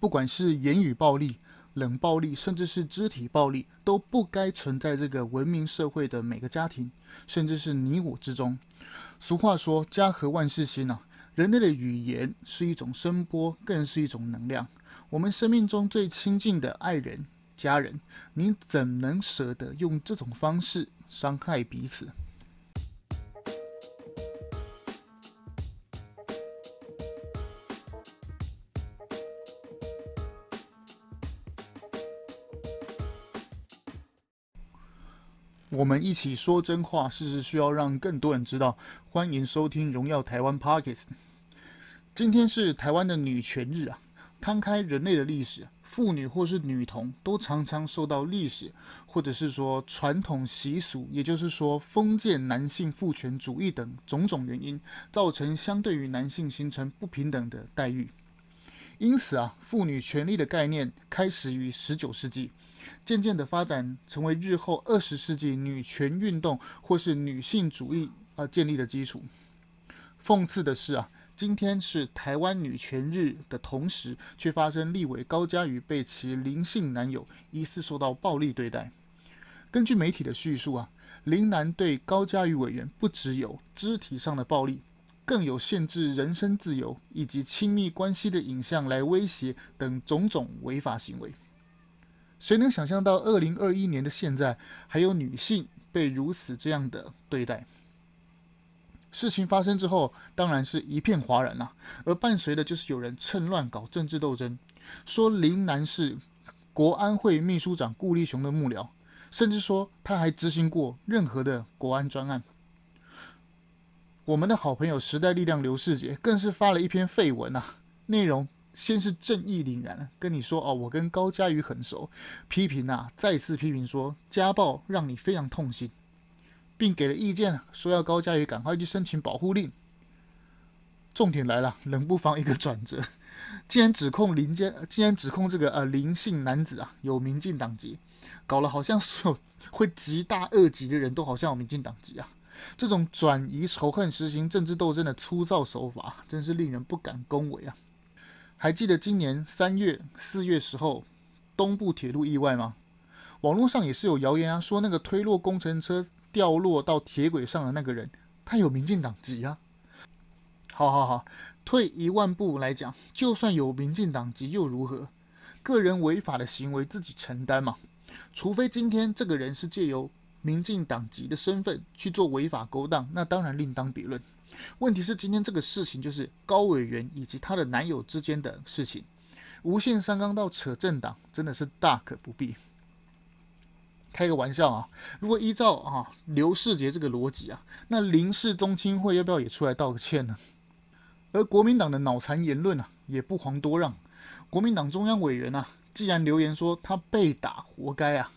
不管是言语暴力、冷暴力，甚至是肢体暴力，都不该存在这个文明社会的每个家庭，甚至是你我之中。俗话说“家和万事兴”啊，人类的语言是一种声波，更是一种能量。我们生命中最亲近的爱人、家人，你怎能舍得用这种方式伤害彼此？我们一起说真话，事实需要让更多人知道。欢迎收听《荣耀台湾》Podcast。今天是台湾的女权日啊！摊开人类的历史，妇女或是女童都常常受到历史或者是说传统习俗，也就是说封建男性父权主义等种种原因，造成相对于男性形成不平等的待遇。因此啊，妇女权利的概念开始于十九世纪。渐渐的发展成为日后二十世纪女权运动或是女性主义而建立的基础。讽刺的是啊，今天是台湾女权日的同时，却发生立委高嘉瑜被其林姓男友疑似受到暴力对待。根据媒体的叙述啊，林男对高嘉瑜委员不只有肢体上的暴力，更有限制人身自由以及亲密关系的影像来威胁等种种违法行为。谁能想象到二零二一年的现在，还有女性被如此这样的对待？事情发生之后，当然是一片哗然啊，而伴随的就是有人趁乱搞政治斗争，说林南是国安会秘书长顾立雄的幕僚，甚至说他还执行过任何的国安专案。我们的好朋友时代力量刘世杰更是发了一篇废文啊，内容。先是正义凛然跟你说哦，我跟高嘉瑜很熟，批评啊，再次批评说家暴让你非常痛心，并给了意见，说要高嘉瑜赶快去申请保护令。重点来了，冷不防一个转折，竟然指控林家，竟然指控这个呃林姓男子啊有民进党籍，搞了好像所有 会极大恶极的人都好像有民进党籍啊，这种转移仇恨、实行政治斗争的粗糙手法，真是令人不敢恭维啊。还记得今年三月、四月时候东部铁路意外吗？网络上也是有谣言啊，说那个推落工程车掉落到铁轨上的那个人，他有民进党籍啊。好好好，退一万步来讲，就算有民进党籍又如何？个人违法的行为自己承担嘛。除非今天这个人是借由民进党籍的身份去做违法勾当，那当然另当别论。问题是今天这个事情就是高委员以及她的男友之间的事情，无限上纲到扯政党，真的是大可不必。开个玩笑啊，如果依照啊刘世杰这个逻辑啊，那林氏宗亲会要不要也出来道个歉呢？而国民党的脑残言论啊，也不遑多让。国民党中央委员啊，既然留言说他被打活该啊。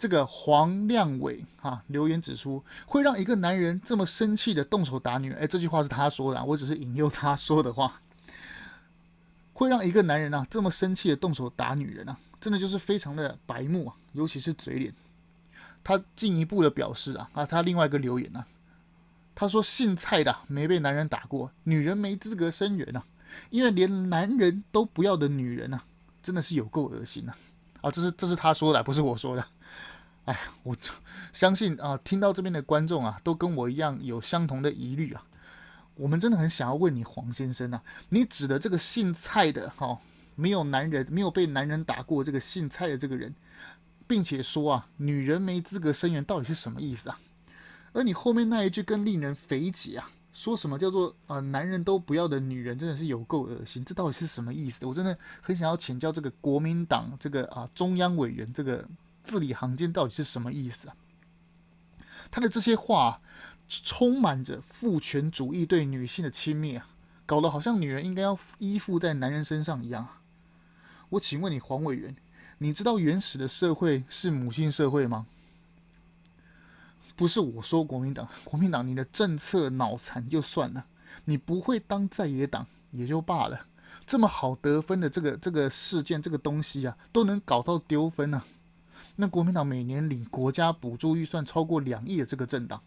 这个黄亮伟啊留言指出，会让一个男人这么生气的动手打女人，哎，这句话是他说的，我只是引诱他说的话。会让一个男人啊这么生气的动手打女人啊，真的就是非常的白目啊，尤其是嘴脸。他进一步的表示啊，啊，他另外一个留言啊，他说姓蔡的没被男人打过，女人没资格生源啊，因为连男人都不要的女人啊，真的是有够恶心啊！啊，这是这是他说的，不是我说的。哎，我相信啊，听到这边的观众啊，都跟我一样有相同的疑虑啊。我们真的很想要问你，黄先生啊，你指的这个姓蔡的哈、没有男人，没有被男人打过这个姓蔡的这个人，并且说啊，女人没资格生源，到底是什么意思啊？而你后面那一句更令人匪解啊，说什么叫做啊，男人都不要的女人，真的是有够恶心，这到底是什么意思？我真的很想要请教这个国民党这个啊中央委员这个。字里行间到底是什么意思啊？他的这些话充满着父权主义对女性的轻蔑啊，搞得好像女人应该要依附在男人身上一样。我请问你，黄委员，你知道原始的社会是母性社会吗？不是我说国民党，国民党你的政策脑残就算了，你不会当在野党也就罢了，这么好得分的这个这个事件这个东西啊，都能搞到丢分呢、啊？那国民党每年领国家补助预算超过两亿的这个政党，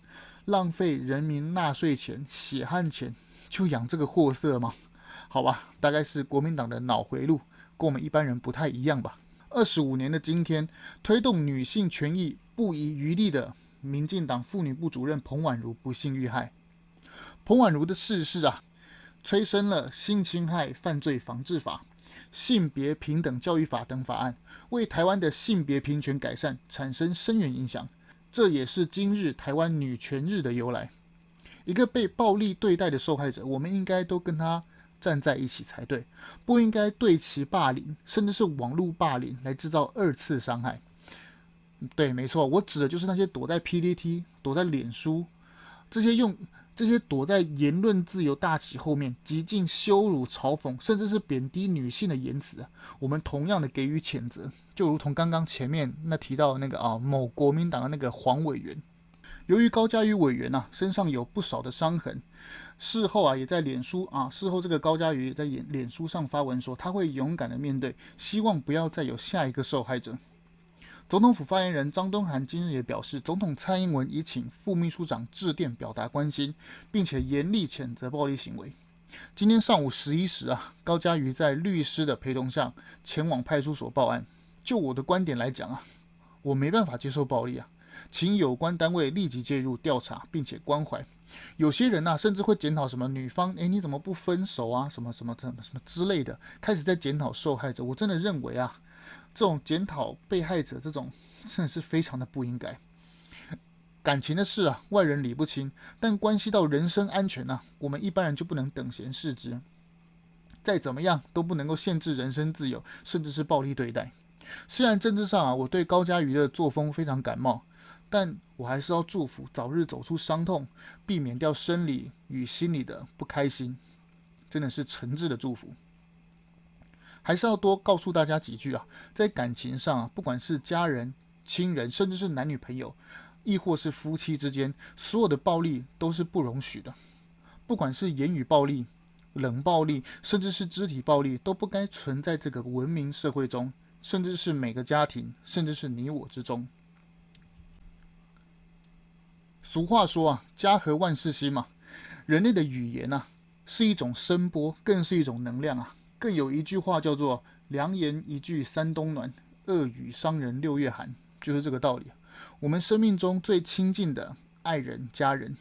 浪费人民纳税钱、血汗钱，就养这个货色吗？好吧，大概是国民党的脑回路跟我们一般人不太一样吧。二十五年的今天，推动女性权益不遗余力的民进党妇女部主任彭婉如不幸遇害。彭婉如的逝世啊，催生了性侵害犯罪防治法、性别平等教育法等法案，为台湾的性别平权改善产生深远影响。这也是今日台湾女权日的由来。一个被暴力对待的受害者，我们应该都跟他站在一起才对，不应该对其霸凌，甚至是网络霸凌来制造二次伤害。对，没错，我指的就是那些躲在 PTT、躲在脸书这些用这些躲在言论自由大旗后面，极尽羞辱、嘲讽，甚至是贬低女性的言辞。我们同样的给予谴责，就如同刚刚前面那提到的那个啊，某国民党的那个黄委员，由于高嘉瑜委员啊身上有不少的伤痕。事后啊，也在脸书啊，事后这个高嘉瑜也在脸脸书上发文说，他会勇敢的面对，希望不要再有下一个受害者。总统府发言人张敦涵今日也表示，总统蔡英文已请副秘书长致电表达关心，并且严厉谴责暴力行为。今天上午十一时啊，高嘉瑜在律师的陪同下前往派出所报案。就我的观点来讲啊，我没办法接受暴力啊，请有关单位立即介入调查，并且关怀。有些人呐、啊，甚至会检讨什么女方，诶，你怎么不分手啊？什么什么什么什么之类的，开始在检讨受害者。我真的认为啊，这种检讨被害者，这种 真的是非常的不应该。感情的事啊，外人理不清，但关系到人身安全呐、啊，我们一般人就不能等闲视之。再怎么样都不能够限制人身自由，甚至是暴力对待。虽然政治上啊，我对高嘉瑜的作风非常感冒。但我还是要祝福早日走出伤痛，避免掉生理与心理的不开心，真的是诚挚的祝福。还是要多告诉大家几句啊，在感情上啊，不管是家人、亲人，甚至是男女朋友，亦或是夫妻之间，所有的暴力都是不容许的。不管是言语暴力、冷暴力，甚至是肢体暴力，都不该存在这个文明社会中，甚至是每个家庭，甚至是你我之中。俗话说啊，家和万事兴嘛。人类的语言呐、啊，是一种声波，更是一种能量啊。更有一句话叫做“良言一句三冬暖，恶语伤人六月寒”，就是这个道理。我们生命中最亲近的爱人、家人，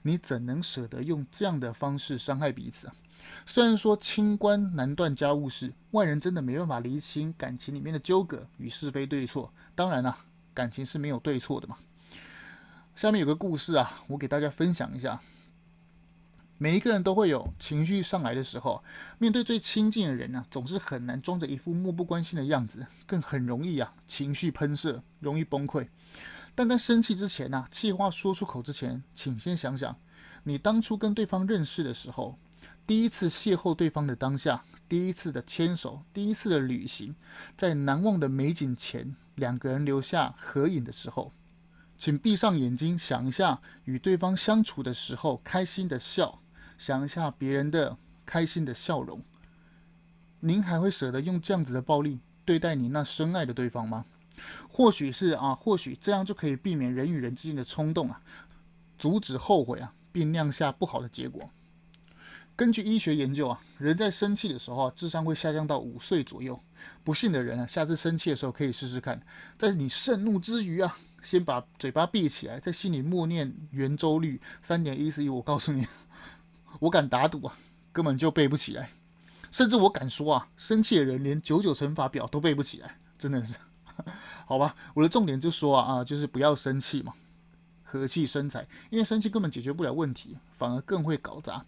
你怎能舍得用这样的方式伤害彼此啊？虽然说清官难断家务事，外人真的没办法厘清感情里面的纠葛与是非对错。当然啦，感情是没有对错的嘛。下面有个故事啊，我给大家分享一下。每一个人都会有情绪上来的时候，面对最亲近的人呢、总是很难装着一副漠不关心的样子，更很容易啊情绪喷射，容易崩溃。但在生气之前呢、气话说出口之前，请先想想，你当初跟对方认识的时候，第一次邂逅对方的当下，第一次的牵手，第一次的旅行，在难忘的美景前，两个人留下合影的时候。请闭上眼睛，想一下与对方相处的时候开心的笑，想一下别人的开心的笑容。您还会舍得用这样子的暴力对待你那深爱的对方吗？或许是啊，或许这样就可以避免人与人之间的冲动啊，阻止后悔啊，并酿下不好的结果。根据医学研究啊，人在生气的时候啊，智商会下降到五岁左右。不信的人啊，下次生气的时候可以试试看，在你盛怒之余啊。先把嘴巴闭起来，在心里默念圆周率三点一四一。我告诉你，我敢打赌啊，根本就背不起来。甚至我敢说啊，生气的人连九九乘法表都背不起来，真的是。好吧，我的重点就说啊啊，就是不要生气嘛，和气生财。因为生气根本解决不了问题，反而更会搞砸。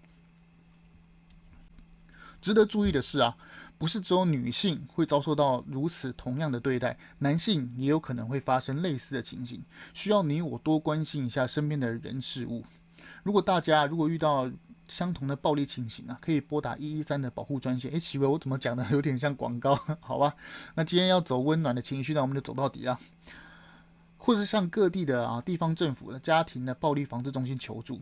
值得注意的是啊。不是只有女性会遭受到如此同样的对待，男性也有可能会发生类似的情形，需要你我多关心一下身边的人事物。如果大家如果遇到相同的暴力情形啊，可以拨打一一三的保护专线。诶，奇怪，我怎么讲的有点像广告？好吧，那今天要走温暖的情绪，那我们就走到底啊。或是向各地的啊地方政府的家庭的暴力防治中心求助。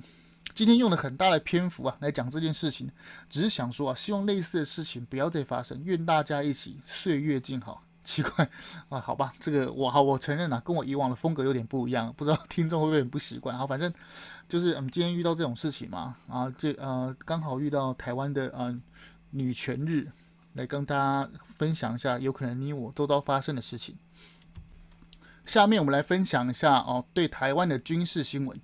今天用了很大的篇幅啊来讲这件事情，只是想说啊，希望类似的事情不要再发生，愿大家一起岁月静好。奇怪啊，好吧，这个我好，我承认啊，跟我以往的风格有点不一样，不知道听众会不会很不习惯。好，反正就是我们今天遇到这种事情嘛，啊，这呃刚好遇到台湾的呃女权日，来跟大家分享一下有可能你我周遭发生的事情。下面我们来分享一下哦，对台湾的军事新闻。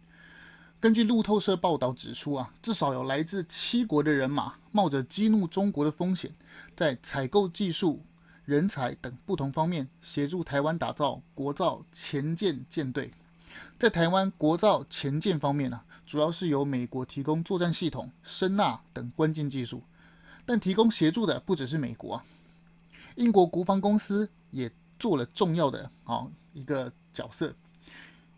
根据路透社报道指出啊，至少有来自七国的人马，冒着激怒中国的风险，在采购技术、人才等不同方面协助台湾打造国造前舰舰队。在台湾国造前舰方面啊，主要是由美国提供作战系统、声纳等关键技术，但提供协助的不只是美国，英国国防公司也做了重要的啊一个角色。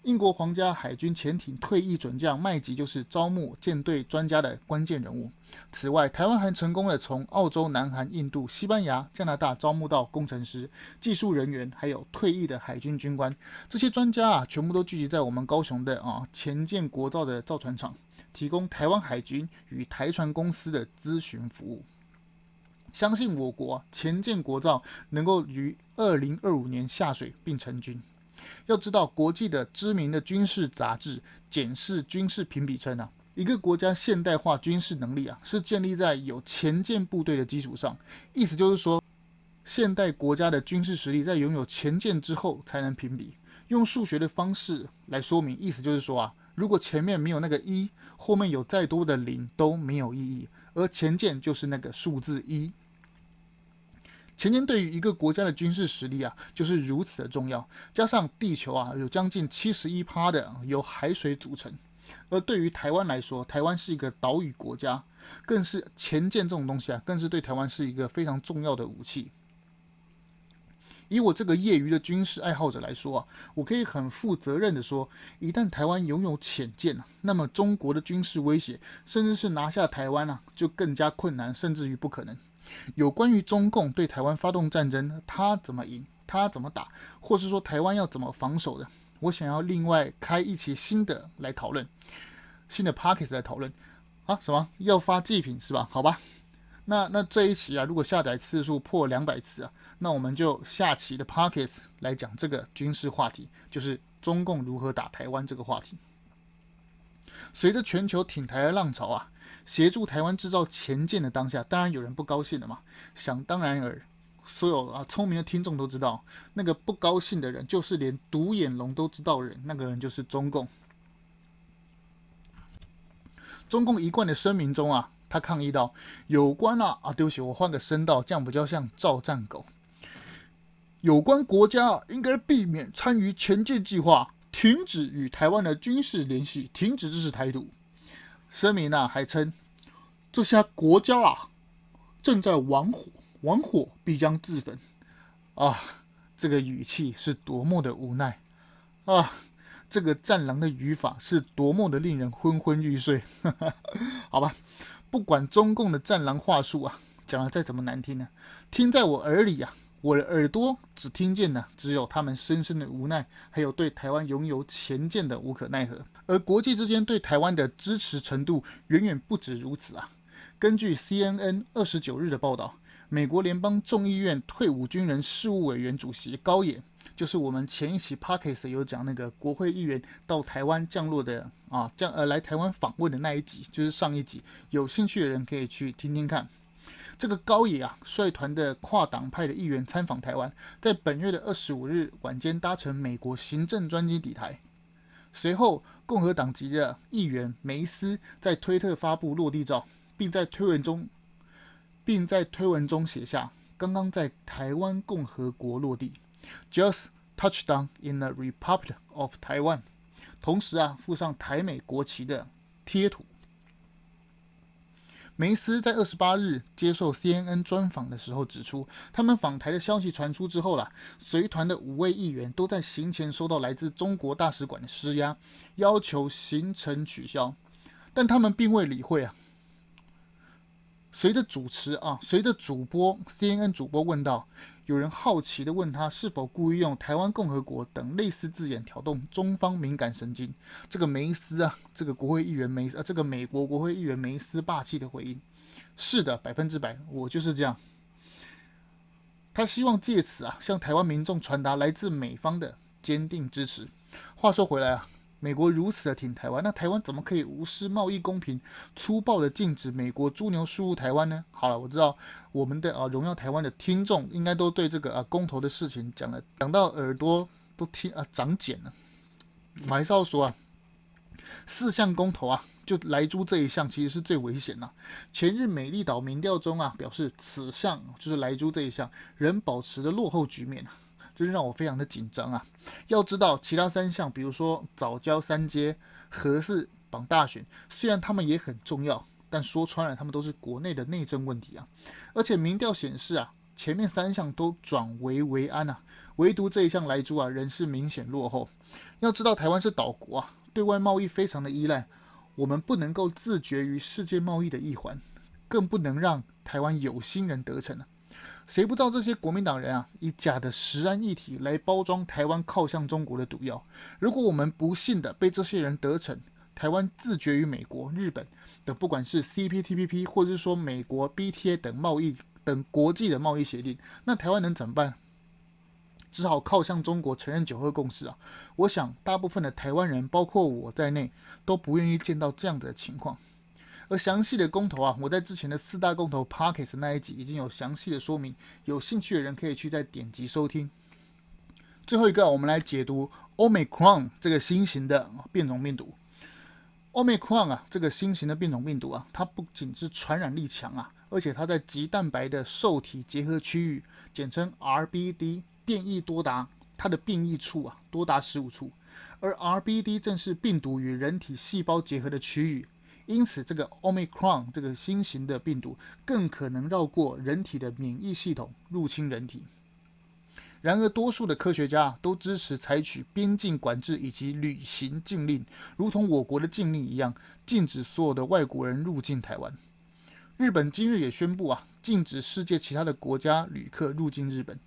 英国皇家海军潜艇退役准将麦吉就是招募舰队专家的关键人物。此外，台湾还成功的从澳洲、南韩、印度、西班牙、加拿大招募到工程师、技术人员，还有退役的海军军官。这些专家啊，全部都聚集在我们高雄的啊潜舰国造的造船厂，提供台湾海军与台船公司的咨询服务。相信我国潜舰国造能够于二零二五年下水并成军。要知道，国际的知名的军事杂志检视军事评比称啊，一个国家现代化军事能力啊，是建立在有前舰部队的基础上。意思就是说，现代国家的军事实力在拥有前舰之后才能评比。用数学的方式来说明，意思就是说啊，如果前面没有那个一，后面有再多的零都没有意义。而前舰就是那个数字一。潜舰对于一个国家的军事实力啊，就是如此的重要。加上地球啊，有将近七十一趴的由海水组成，而对于台湾来说，台湾是一个岛屿国家，更是潜舰这种东西啊，更是对台湾是一个非常重要的武器。以我这个业余的军事爱好者来说啊，我可以很负责任的说，一旦台湾拥有潜舰，那么中国的军事威胁，甚至是拿下台湾啊，就更加困难，甚至于不可能。有关于中共对台湾发动战争，他怎么赢，他怎么打，或是说台湾要怎么防守的，我想要另外开一期新的来讨论，新的 Podcast 来讨论啊？什么要发祭品是吧？好吧，那那这一期啊，如果下载次数破两百次啊，那我们就下期的 Podcast 来讲这个军事话题，就是中共如何打台湾这个话题。随着全球挺台的浪潮啊。协助台湾制造前舰的当下，当然有人不高兴了嘛。想当然尔，所有啊聪明的听众都知道，那个不高兴的人，就是连独眼龙都知道的人，那个人就是中共。中共一贯的声明中啊，他抗议道：“有关啊啊，对不起，我换个声道，这样比较像照战狗。有关国家啊，应该避免参与前舰计划，停止与台湾的军事联系，停止支持台独。”声明啊，还称这些国家啊正在玩火，玩火必将自焚啊！这个语气是多么的无奈啊！这个战狼的语法是多么的令人昏昏欲睡。好吧，不管中共的战狼话术啊，讲的再怎么难听呢，听在我耳里啊。我的耳朵只听见呢只有他们深深的无奈，还有对台湾拥有潜舰的无可奈何。而国际之间对台湾的支持程度远远不止如此啊！根据 CNN 二十九日的报道，美国联邦众议院退伍军人事务委员主席高野，就是我们前一期 Podcast 有讲那个国会议员到台湾降落的啊降呃来台湾访问的那一集，就是上一集，有兴趣的人可以去听听看。这个高野啊，率团的跨党派的议员参访台湾，在本月的二十五日晚间搭乘美国行政专机抵台。随后，共和党籍的议员梅斯在推特发布落地照，并在推文中，并在推文中写下：“刚刚在台湾共和国落地，just touched down in the Republic of Taiwan。”同时啊，附上台美国旗的贴图。梅斯在二十八日接受 CNN 专访的时候指出，他们访台的消息传出之后啦，随团的五位议员都在行前收到来自中国大使馆的施压，要求行程取消，但他们并未理会啊。随着主持啊，随着主播 CNN 主播问道。有人好奇的问他是否故意用“台湾共和国”等类似字眼挑动中方敏感神经。这个梅斯啊，这个国会议员梅斯啊，这个美国国会议员梅斯霸气的回应：“是的，百分之百，我就是这样。”他希望借此啊，向台湾民众传达来自美方的坚定支持。话说回来啊，美国如此的挺台湾，那台湾怎么可以无视贸易公平，粗暴的禁止美国猪牛输入台湾呢？好了，我知道我们的啊荣耀台湾的听众应该都对这个啊公投的事情讲了，讲到耳朵都听啊长茧了。我还是要说啊，四项公投啊，就莱猪这一项其实是最危险的。前日美丽岛民调中啊，表示此项就是莱猪这一项仍保持着落后局面。这让我非常的紧张啊！要知道，其他三项，比如说藻礁三阶、核四绑大选，虽然他们也很重要，但说穿了，他们都是国内的内政问题啊。而且民调显示啊，前面三项都转危为安啊，唯独这一项莱猪啊，仍是明显落后。要知道，台湾是岛国啊，对外贸易非常的依赖，我们不能够自绝于世界贸易的一环，更不能让台湾有心人得逞啊。谁不知道这些国民党人啊，以假的食安一体来包装台湾靠向中国的毒药？如果我们不幸的被这些人得逞，台湾自绝于美国、日本等，不管是 CPTPP 或者是说美国 BTA 等贸易等国际的贸易协定，那台湾能怎么办？只好靠向中国，承认九二共识啊！我想大部分的台湾人，包括我在内，都不愿意见到这样的情况。而详细的公投啊，我在之前的四大公投 Podcast 那一集已经有详细的说明，有兴趣的人可以去再点击收听。最后一个，我们来解读 Omicron 这个新型的变种病毒。Omicron 啊，这个新型的变种病毒啊，它不仅是传染力强啊，而且它在棘蛋白的受体结合区域，简称 RBD，变异多达，它的变异处啊多达十五处，而 RBD 正是病毒与人体细胞结合的区域。因此，这个 Omicron 这个新型的病毒更可能绕过人体的免疫系统入侵人体。然而，多数的科学家都支持采取边境管制以及旅行禁令，如同我国的禁令一样，禁止所有的外国人入境台湾。日本今日也宣布啊，禁止世界其他的国家旅客入境日本。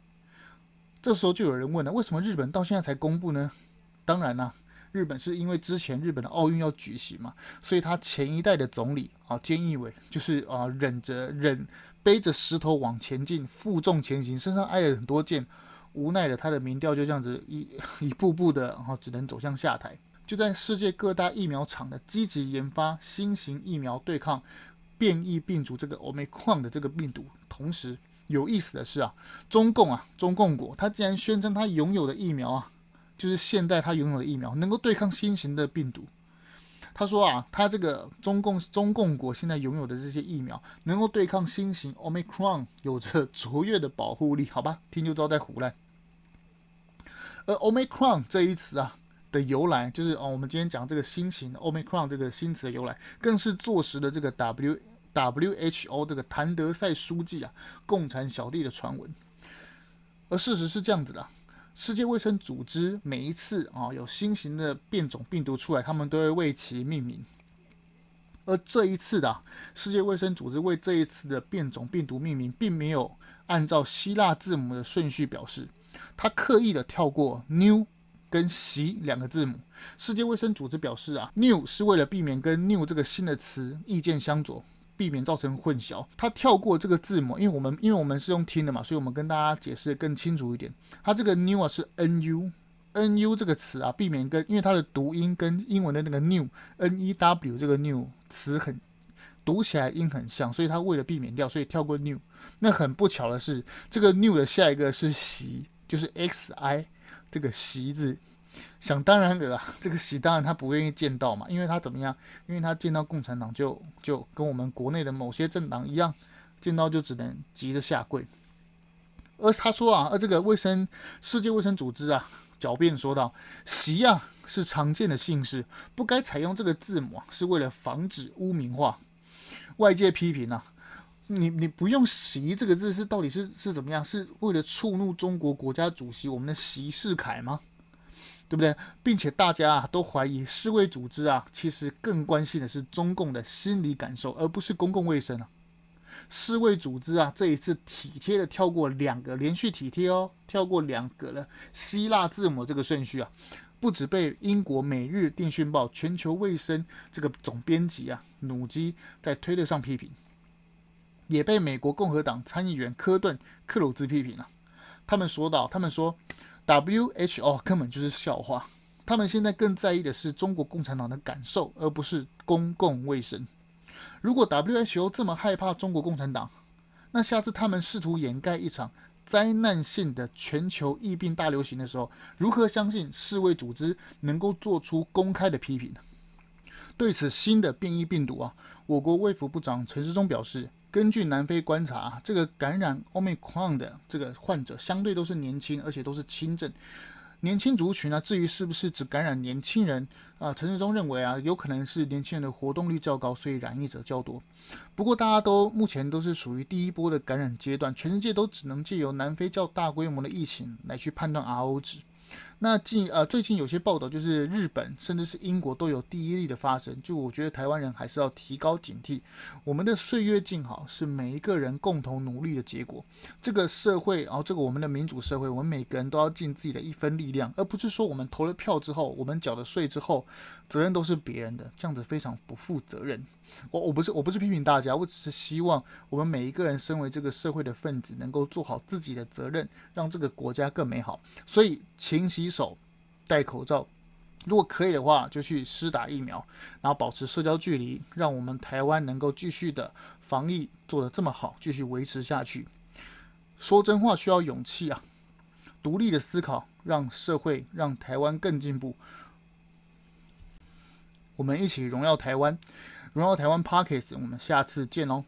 这时候就有人问了：为什么日本到现在才公布呢？当然啦、日本是因为之前日本的奥运要举行嘛，所以他前一代的总理啊，菅义伟就是啊忍着忍背着石头往前进，负重前行，身上挨了很多箭，无奈的他的民调就这样子一 一步步的，然后只能走向下台。就在世界各大疫苗厂的积极研发新型疫苗对抗变异病毒这个 Omicron 的这个病毒，同时有意思的是啊，中共啊中共国他竟然宣称他拥有的疫苗啊。就是现在他拥有的疫苗能够对抗新型的病毒。他说啊，他这个中共中共国现在拥有的这些疫苗能够对抗新型 Omicron，有着卓越的保护力。好吧，听就知道在唬烂。而 Omicron 这一词啊的由来，就是哦，我们今天讲这个新型 Omicron 这个新词的由来，更是坐实了这个 W WHO 这个谭德赛书记啊共产小弟的传闻。而事实是这样子的。世界卫生组织每一次啊有新型的变种病毒出来，他们都会为其命名。而这一次的世界卫生组织为这一次的变种病毒命名，并没有按照希腊字母的顺序表示，他刻意的跳过 new 跟习两个字母。世界卫生组织表示啊，new 是为了避免跟 new 这个新的词意见相左。避免造成混淆，他跳过这个字母，因为我们因为我们是用听的嘛，所以我们跟大家解释得更清楚一点。它这个 new 啊是 nu，nu 这个词啊，避免跟因为它的读音跟英文的那个 new，n-e-w 这个 new 词很读起来音很像，所以它为了避免掉，所以跳过 new。那很不巧的是，这个 new 的下一个是习，就是 x-i 这个习字。想当然的啦，这个习当然他不愿意见到嘛，因为他怎么样？因为他见到共产党就就跟我们国内的某些政党一样，见到就只能急着下跪。而他说啊，而这个卫生世界卫生组织啊，狡辩说道：“习啊是常见的姓氏，不该采用这个字母啊，是为了防止污名化。”外界批评啊，你你不用“习”这个字是到底是是怎么样？是为了触怒中国国家主席我们的习世凯吗？对不对？并且大家啊都怀疑世卫组织啊，其实更关心的是中共的心理感受，而不是公共卫生啊。世卫组织啊这一次体贴的跳过两个连续体贴哦，跳过两个了希腊字母这个顺序啊，不止被英国《每日电讯报》全球卫生这个总编辑啊努基在推特上批评，也被美国共和党参议员科顿克鲁兹批评了。他们说道：“他们说。” WHO 根本就是笑话。他们现在更在意的是中国共产党的感受，而不是公共卫生。如果 WHO 这么害怕中国共产党，那下次他们试图掩盖一场灾难性的全球疫病大流行的时候，如何相信世卫组织能够做出公开的批评呢？对此新的变异病毒啊，我国卫福部长陈时中表示，根据南非观察，啊这个感染 Omicron 的这个患者相对都是年轻，而且都是轻症。年轻族群呢、至于是不是只感染年轻人啊？陈世忠认为啊，有可能是年轻人的活动率较高，所以染疫者较多。不过，大家都目前都是属于第一波的感染阶段，全世界都只能借由南非较大规模的疫情来去判断 R O 值。那近呃最近有些报道，就是日本甚至是英国都有第一例的发生。就我觉得台湾人还是要提高警惕。我们的岁月静好是每一个人共同努力的结果。这个社会，然后这个我们的民主社会，我们每个人都要尽自己的一分力量，而不是说我们投了票之后，我们缴了税之后，责任都是别人的，这样子非常不负责任。我我不是我不是批评大家，我只是希望我们每一个人身为这个社会的分子，能够做好自己的责任，让这个国家更美好。所以勤洗洗手、戴口罩，如果可以的话，就去施打疫苗，然后保持社交距离，让我们台湾能够继续的防疫做得这么好，继续维持下去。说真话需要勇气啊，独立的思考，让社会让台湾更进步。我们一起荣耀台湾。荣耀台湾 Podcast，我们下次见哦。